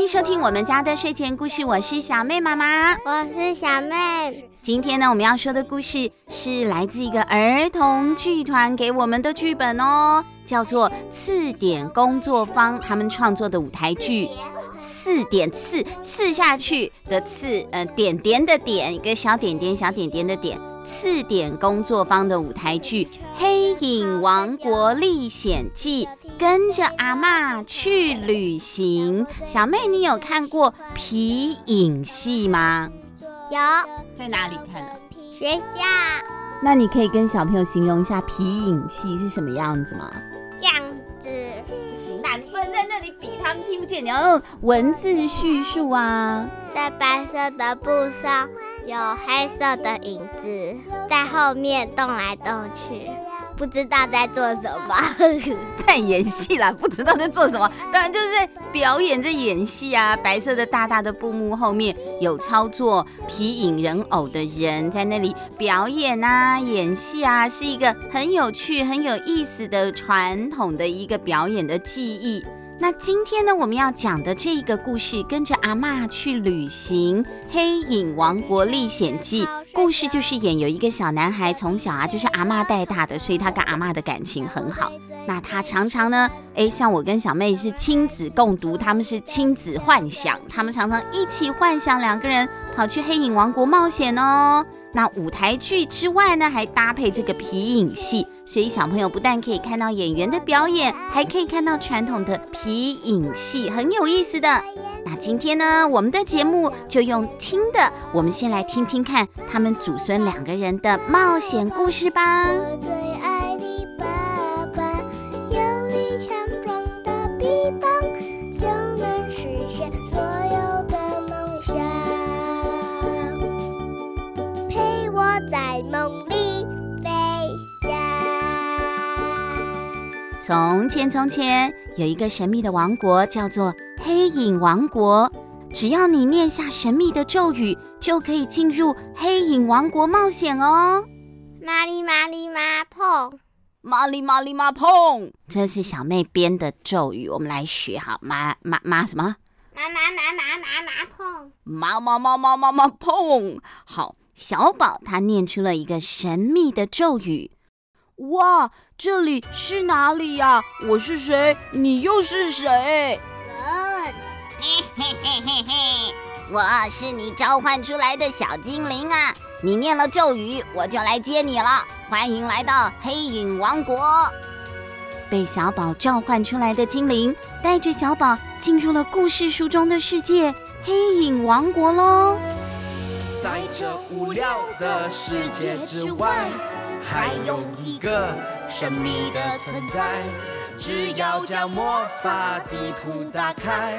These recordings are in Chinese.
欢迎收听我们家的睡前故事，我是小妹妈妈，我是小妹。今天呢，我们要说的故事是来自一个儿童剧团给我们的剧本哦，叫做《刺点工作坊》，他们创作的舞台剧。刺点刺刺下去的刺，呃，点点的点，一个小点点小点点的点。刺点工作坊的舞台剧《黑影王国历险记》，跟着阿嬷去旅行。小妹，你有看过皮影戏吗？有，在哪里看的？学校。那你可以跟小朋友形容一下皮影戏是什么样子吗？这样不。行，那你不能在那里比，他们听不见。你要用文字叙述啊。在白色的布上有黑色的影子，在后面动来动去。不知道在做什么，在演戏啦，不知道在做什么，当然就是在表演，在演戏啊。白色的大大的布幕后面有操作皮影人偶的人在那里表演啊，演戏啊，是一个很有趣、很有意思的传统的一个表演的技艺。那今天呢，我们要讲的这个故事，跟着阿嬷去旅行，《黑影王国历险记》。故事就是演有一个小男孩，从小啊就是阿嬷带大的，所以他跟阿嬷的感情很好。那他常常呢，诶，像我跟小妹是亲子共读，他们是亲子幻想，他们常常一起幻想两个人跑去黑影王国冒险哦。那舞台剧之外呢，还搭配这个皮影戏，所以小朋友不但可以看到演员的表演，还可以看到传统的皮影戏，很有意思的。那今天呢，我们的节目就用听的，我们先来听听看他们祖孙两个人的冒险故事吧。从前，从前有一个神秘的王国，叫做黑影王国。只要你念下神秘的咒语，就可以进入黑影王国冒险哦。麻里麻里麻碰，麻里麻里麻碰，这是小妹编的咒语，我们来学好。麻麻麻什么？麻麻麻麻麻麻碰，麻麻麻麻麻麻碰。好，小宝他念出了一个神秘的咒语。哇，这里是哪里呀？我是谁？你又是谁？嗯，嘿嘿嘿嘿嘿，我是你召唤出来的小精灵啊！你念了咒语，我就来接你了。欢迎来到黑影王国。被小宝召唤出来的精灵，带着小宝进入了故事书中的世界——黑影王国喽。在这无聊的世界之外，还有一个神秘的存在。只要将魔法地图打开，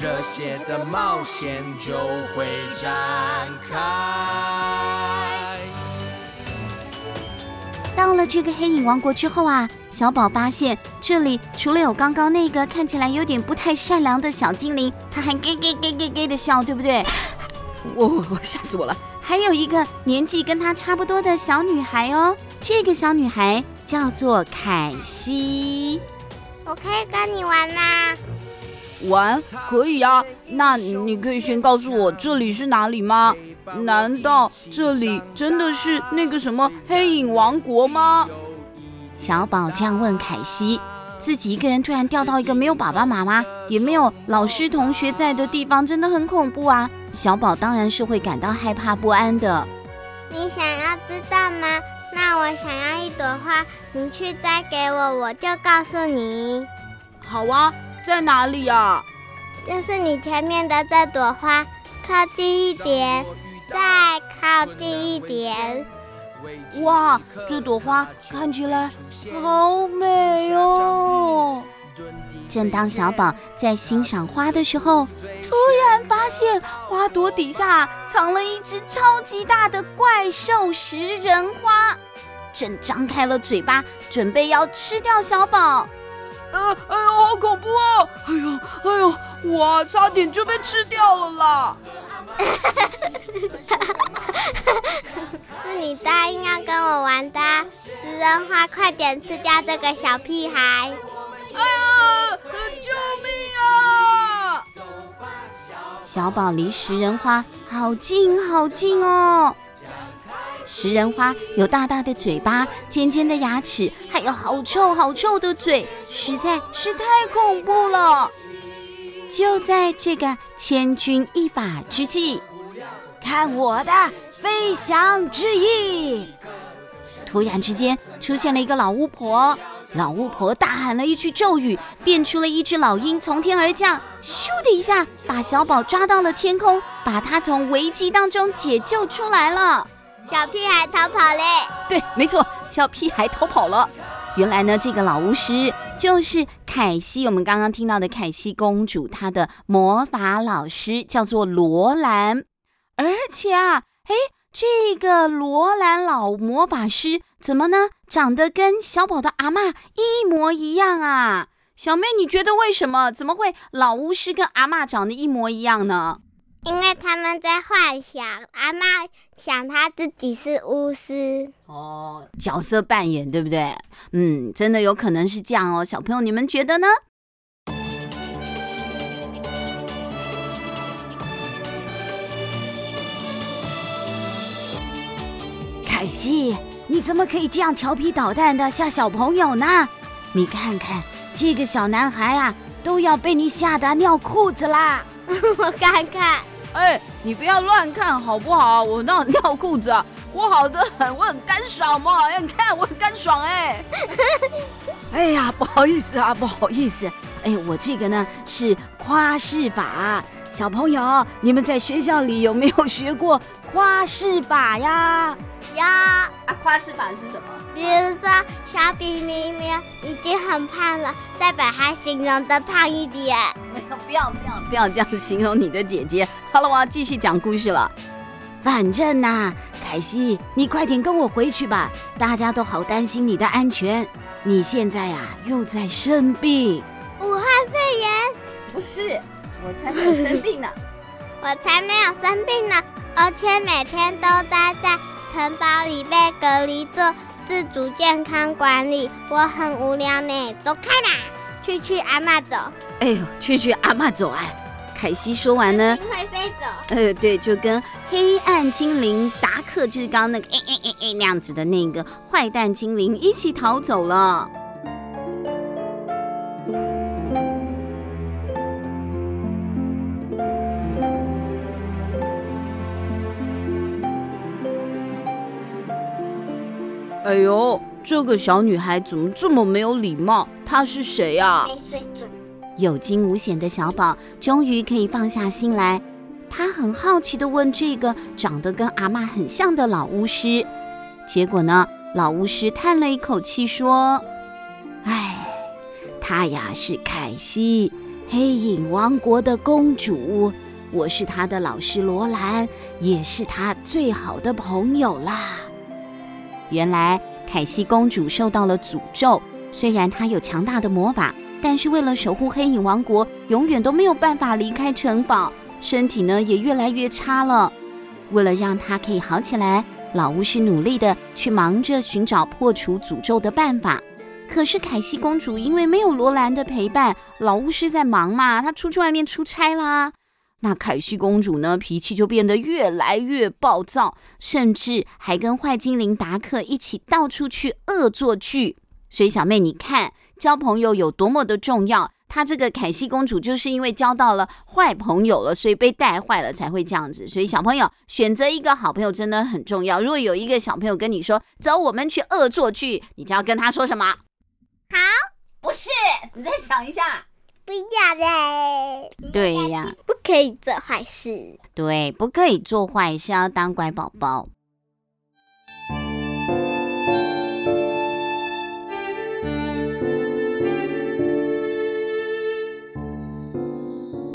热血的冒险就会展开。到了这个黑影王国之后啊，小宝发现这里除了有刚刚那个看起来有点不太善良的小精灵，他还咯咯咯咯咯的笑，对不对？我 我吓死我了！还有一个年纪跟她差不多的小女孩哦，这个小女孩叫做凯西。我可以跟你玩吗？玩可以呀，那你可以先告诉我这里是哪里吗？难道这里真的是那个什么黑影王国吗？小宝这样问凯西。自己一个人突然掉到一个没有爸爸妈妈，也没有老师同学在的地方，真的很恐怖啊！小宝当然是会感到害怕不安的。你想要知道吗？那我想要一朵花，你去摘给我，我就告诉你。好啊，在哪里呀？就是你前面的这朵花，靠近一点，再靠近一点。哇，这朵花看起来好美哦！正当小宝在欣赏花的时候，突然发现花朵底下藏了一只超级大的怪兽食人花，正张开了嘴巴，准备要吃掉小宝。呃，哎呦，好恐怖哦！哎呦，哎呦，哇，差点就被吃掉了啦！是你答应要跟我玩的食人花，快点吃掉这个小屁孩！哎呀，救命啊！小宝离食人花好近好近哦。食人花有大大的嘴巴、尖尖的牙齿，还有好臭好臭的嘴，实在是太恐怖了。就在这个千钧一发之际，看我的飞翔之翼！突然之间，出现了一个老巫婆。老巫婆大喊了一句咒语，变出了一只老鹰从天而降，咻的一下把小宝抓到了天空，把他从危机当中解救出来了。小屁孩逃跑嘞！对，没错，小屁孩逃跑了。原来呢，这个老巫师就是凯西，我们刚刚听到的凯西公主，她的魔法老师叫做罗兰。而且啊，哎，这个罗兰老魔法师怎么呢？长得跟小宝的阿嬷一模一样啊！小妹，你觉得为什么？怎么会老巫师跟阿嬷长得一模一样呢？因为他们在幻想，阿嬷想她自己是巫师哦，角色扮演对不对？嗯，真的有可能是这样哦。小朋友，你们觉得呢？西，你怎么可以这样调皮捣蛋的吓小朋友呢？你看看这个小男孩啊，都要被你吓得尿裤子啦！我看看。哎，你不要乱看好不好？我那尿裤子啊，我好得很，我很干爽嘛。哎，你看我很干爽哎。哎呀，不好意思啊，不好意思。哎，我这个呢是夸饰法。小朋友，你们在学校里有没有学过夸饰法呀？有。啊，夸饰法是什么？比如说，小比明明已经很胖了，再把它形容的胖一点。没有，不要，不要，不要这样形容你的姐姐。好了，我要继续讲故事了。反正呐、啊，凯西，你快点跟我回去吧，大家都好担心你的安全。你现在呀、啊，又在生病。武汉肺炎？不是，我才没有生病呢。我才没有生病呢，而且每天都待在城堡里被隔离做自主健康管理，我很无聊呢。走开啦，去去阿妈走。哎呦，去去阿妈走啊！凯西说完呢，会飞走。呃，对，就跟黑暗精灵达克，就是刚刚那个哎哎哎哎那样子的那个坏蛋精灵一起逃走了。哎呦，这个小女孩怎么这么没有礼貌？她是谁呀？没水准。有惊无险的小宝终于可以放下心来，他很好奇地问这个长得跟阿妈很像的老巫师。结果呢，老巫师叹了一口气说：“哎，她呀是凯西，黑影王国的公主，我是她的老师罗兰，也是她最好的朋友啦。”原来凯西公主受到了诅咒，虽然她有强大的魔法，但是为了守护黑影王国，永远都没有办法离开城堡，身体呢也越来越差了。为了让她可以好起来，老巫师努力的去忙着寻找破除诅咒的办法。可是凯西公主因为没有罗兰的陪伴，老巫师在忙嘛，她出去外面出差啦。那凯西公主呢，脾气就变得越来越暴躁，甚至还跟坏精灵达克一起到处去恶作剧。所以小妹，你看交朋友有多么的重要。她这个凯西公主就是因为交到了坏朋友了，所以被带坏了才会这样子。所以小朋友选择一个好朋友真的很重要。如果有一个小朋友跟你说“走，我们去恶作剧”，你就要跟他说什么？好，不是，你再想一下。不要嘞！对呀，不可以做坏事。对，不可以做坏事，要当乖宝宝。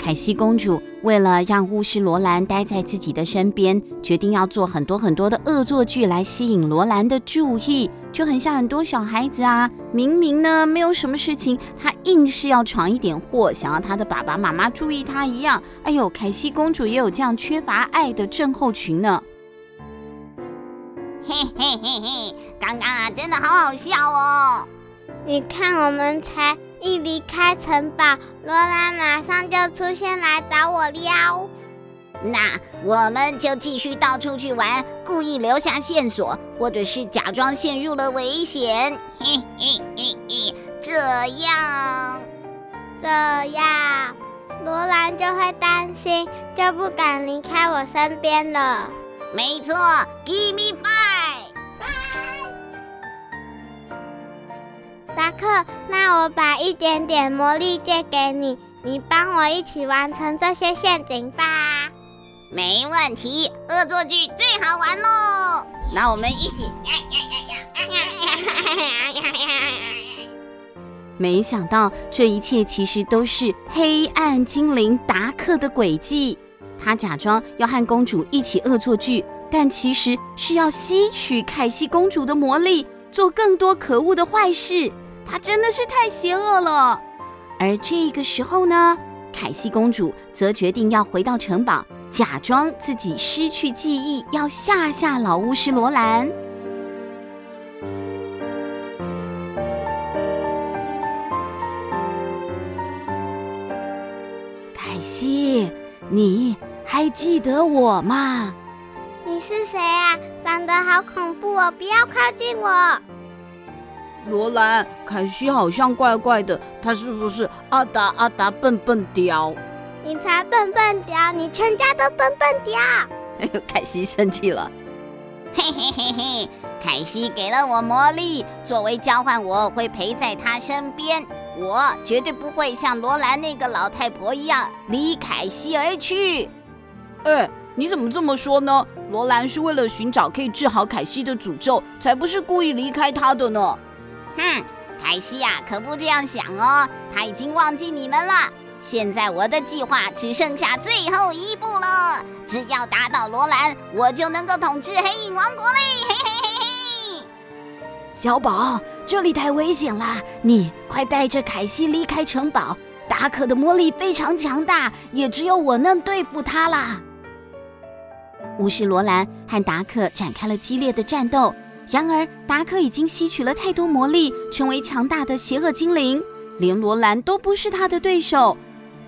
凯西公主为了让巫师罗兰待在自己的身边，决定要做很多很多的恶作剧来吸引罗兰的注意，就很像很多小孩子啊，明明呢没有什么事情，他硬是要闯一点祸，想要他的爸爸妈妈注意他一样。哎呦，凯西公主也有这样缺乏爱的症候群呢。嘿嘿嘿嘿，刚刚啊，真的好好笑哦！你看，我们才。一离开城堡，罗兰马上就出现来找我撩。那我们就继续到处去玩，故意留下线索，或者是假装陷入了危险。嘿嘿嘿嘿，这样，这样，罗兰就会担心，就不敢离开我身边了。没错，Give me five。克，那我把一点点魔力借给你，你帮我一起完成这些陷阱吧。没问题，恶作剧最好玩喽！那我们一起。没想到这一切其实都是黑暗精灵达克的诡计。他假装要和公主一起恶作剧，但其实是要吸取凯西公主的魔力，做更多可恶的坏事。他真的是太邪恶了。而这个时候呢，凯西公主则决定要回到城堡。假装自己失去记忆，要吓吓老巫师罗兰。凯西，你还记得我吗？你是谁啊？长得好恐怖哦！不要靠近我。罗兰，凯西好像怪怪的，他是不是阿达阿达笨笨雕？你才笨笨雕，你全家都笨笨雕。哎呦，凯西生气了。嘿嘿嘿嘿，凯西给了我魔力，作为交换，我会陪在他身边。我绝对不会像罗兰那个老太婆一样离凯西而去。哎，你怎么这么说呢？罗兰是为了寻找可以治好凯西的诅咒，才不是故意离开他的呢。哼，凯西呀，可不这样想哦，他已经忘记你们了。现在我的计划只剩下最后一步了，只要打倒罗兰，我就能够统治黑影王国嘞！嘿嘿嘿嘿。小宝，这里太危险了，你快带着凯西离开城堡。达可的魔力非常强大，也只有我能对付他啦。巫师罗兰和达克展开了激烈的战斗，然而达克已经吸取了太多魔力，成为强大的邪恶精灵，连罗兰都不是他的对手。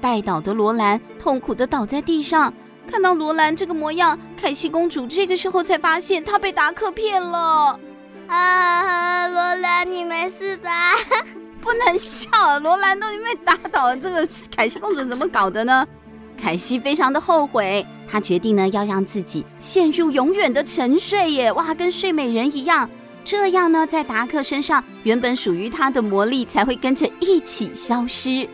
败倒的罗兰痛苦地倒在地上。看到罗兰这个模样，凯西公主这个时候才发现她被达克骗了。啊，罗兰，你没事吧？不能笑，罗兰都因为打倒了这个凯西公主，怎么搞的呢？凯西非常的后悔，她决定呢要让自己陷入永远的沉睡耶！哇，跟睡美人一样，这样呢，在达克身上原本属于他的魔力才会跟着一起消失。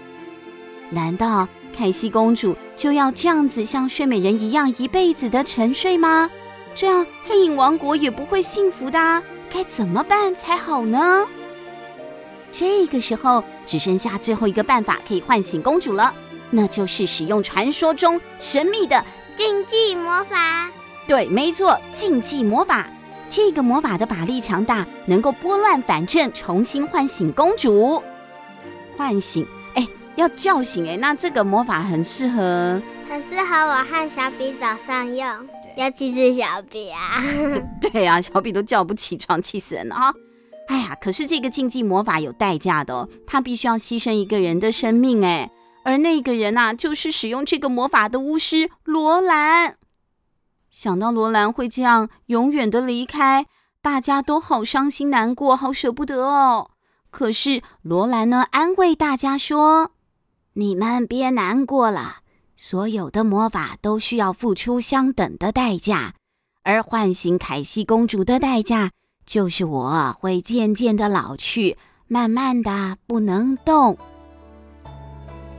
难道凯西公主就要这样子像睡美人一样一辈子的沉睡吗？这样黑影王国也不会幸福的啊，该怎么办才好呢？这个时候只剩下最后一个办法可以唤醒公主了，那就是使用传说中神秘的禁忌魔法。对，没错，禁忌魔法。这个魔法的法力强大，能够拨乱反正，重新唤醒公主。唤醒。要叫醒哎，那这个魔法很适合，很适合我和小比早上用，尤其是小比啊。对啊，小比都叫不起床，气死人了啊！哎呀，可是这个禁忌魔法有代价的哦，他必须要牺牲一个人的生命哎，而那个人呐，就是使用这个魔法的巫师罗兰。想到罗兰会这样永远的离开，大家都好伤心难过，好舍不得哦。可是罗兰呢，安慰大家说。你们别难过了，所有的魔法都需要付出相等的代价，而唤醒凯西公主的代价，就是我会渐渐的老去，慢慢的不能动，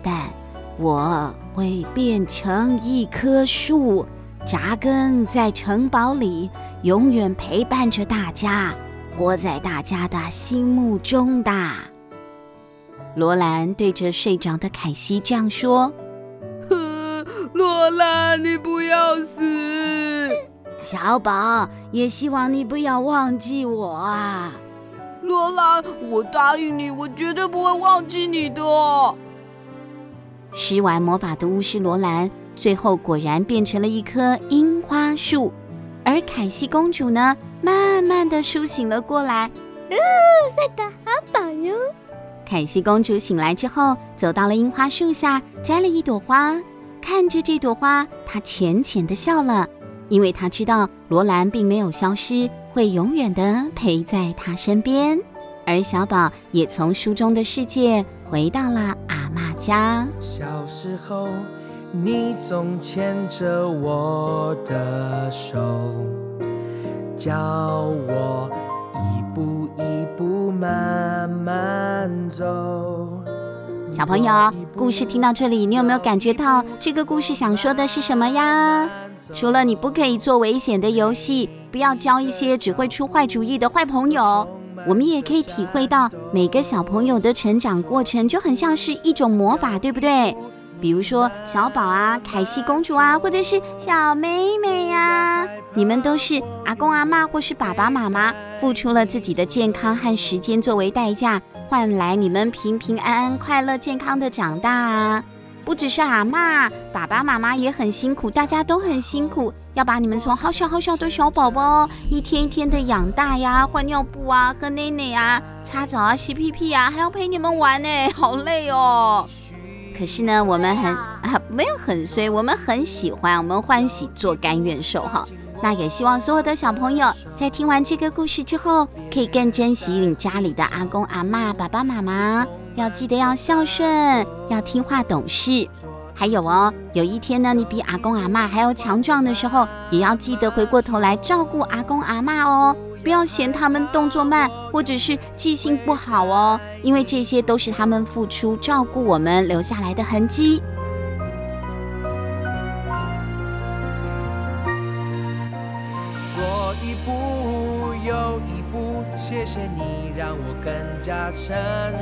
但我会变成一棵树，扎根在城堡里，永远陪伴着大家，活在大家的心目中的。罗兰对着睡着的凯西这样说：“呵，罗兰，你不要死。小宝也希望你不要忘记我啊。罗兰，我答应你，我绝对不会忘记你的。”施完魔法的巫师罗兰，最后果然变成了一棵樱花树，而凯西公主呢，慢慢的苏醒了过来。哦，睡得好饱哟。凯西公主醒来之后，走到了樱花树下，摘了一朵花。看着这朵花，她浅浅的笑了，因为她知道罗兰并没有消失，会永远的陪在他身边。而小宝也从书中的世界回到了阿妈家。小时候，你总牵着我的手，教我一步一步慢慢走。小朋友，故事听到这里，你有没有感觉到这个故事想说的是什么呀？除了你不可以做危险的游戏，不要交一些只会出坏主意的坏朋友。我们也可以体会到，每个小朋友的成长过程就很像是一种魔法，对不对？比如说小宝啊、凯西公主啊，或者是小妹妹呀，你们都是阿公阿嬷或是爸爸妈妈付出了自己的健康和时间作为代价，换来你们平平安安、快乐健康的长大啊。不只是阿嬷，爸爸妈妈也很辛苦，大家都很辛苦。要把你们从好小好小的小宝宝，一天一天的养大呀，换尿布啊，喝奶奶啊，擦澡啊，洗屁屁啊，还要陪你们玩呢，好累哦。可是呢，我们很啊，没有很衰，我们很喜欢，我们欢喜做甘愿受哈。那也希望所有的小朋友在听完这个故事之后，可以更珍惜你家里的阿公阿妈、爸爸妈妈，要记得要孝顺，要听话懂事。还有哦，有一天呢，你比阿公阿嬷还要强壮的时候，也要记得回过头来照顾阿公阿嬷哦，不要嫌他们动作慢，或者是记性不好哦，因为这些都是他们付出照顾我们留下来的痕迹。做一步又一步，谢谢你让我更加成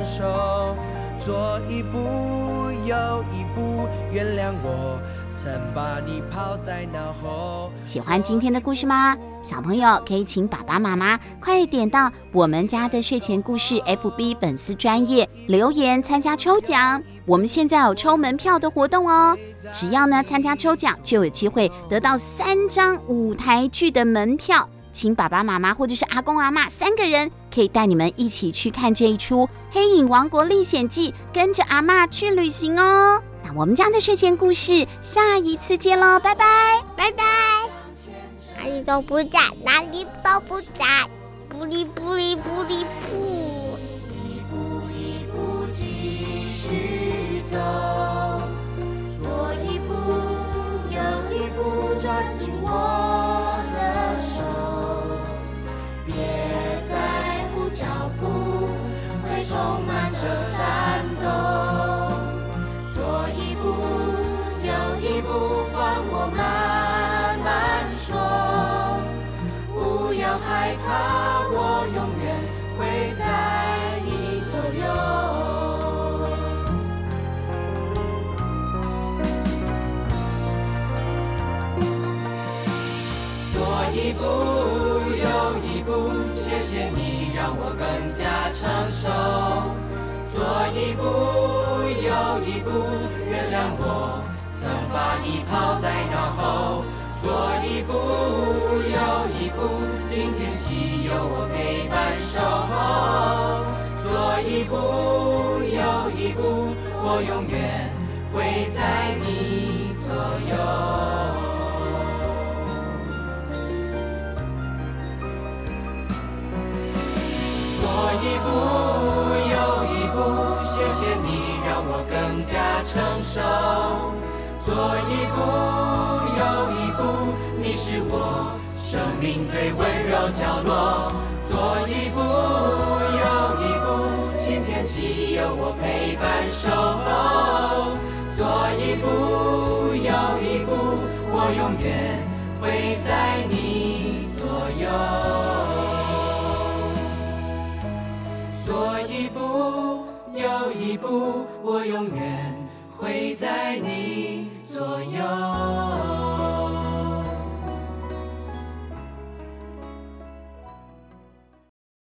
熟。做一步又一步，原谅我曾把你抛在脑后。喜欢今天的故事吗？小朋友可以请爸爸妈妈快点到我们家的睡前故事 FB 粉丝专页留言参加抽奖。我们现在有抽门票的活动哦，只要呢参加抽奖，就有机会得到三张舞台剧的门票。请爸爸妈妈或者是阿公阿妈三个人，可以带你们一起去看这一出《黑影王国历险记》，跟着阿嬷去旅行哦。那我们家的睡前故事，下一次见喽，拜拜，拜拜。哪里都不在，哪里都不在，不离不离不离不。一步一步继续走，我更加成熟。左一步，右一步，原谅我曾把你抛在脑后。左一步，右一步，今天起有我陪伴守候。左一步，右一步，我永远会在左一步。谢谢你让我更加成熟，左一步，右一步，你是我生命最温柔角落。左一步，右一步，今天起有我陪伴守候。左一步，右一步，我永远会在你左右。左一步。右一步，我永远会在你左右。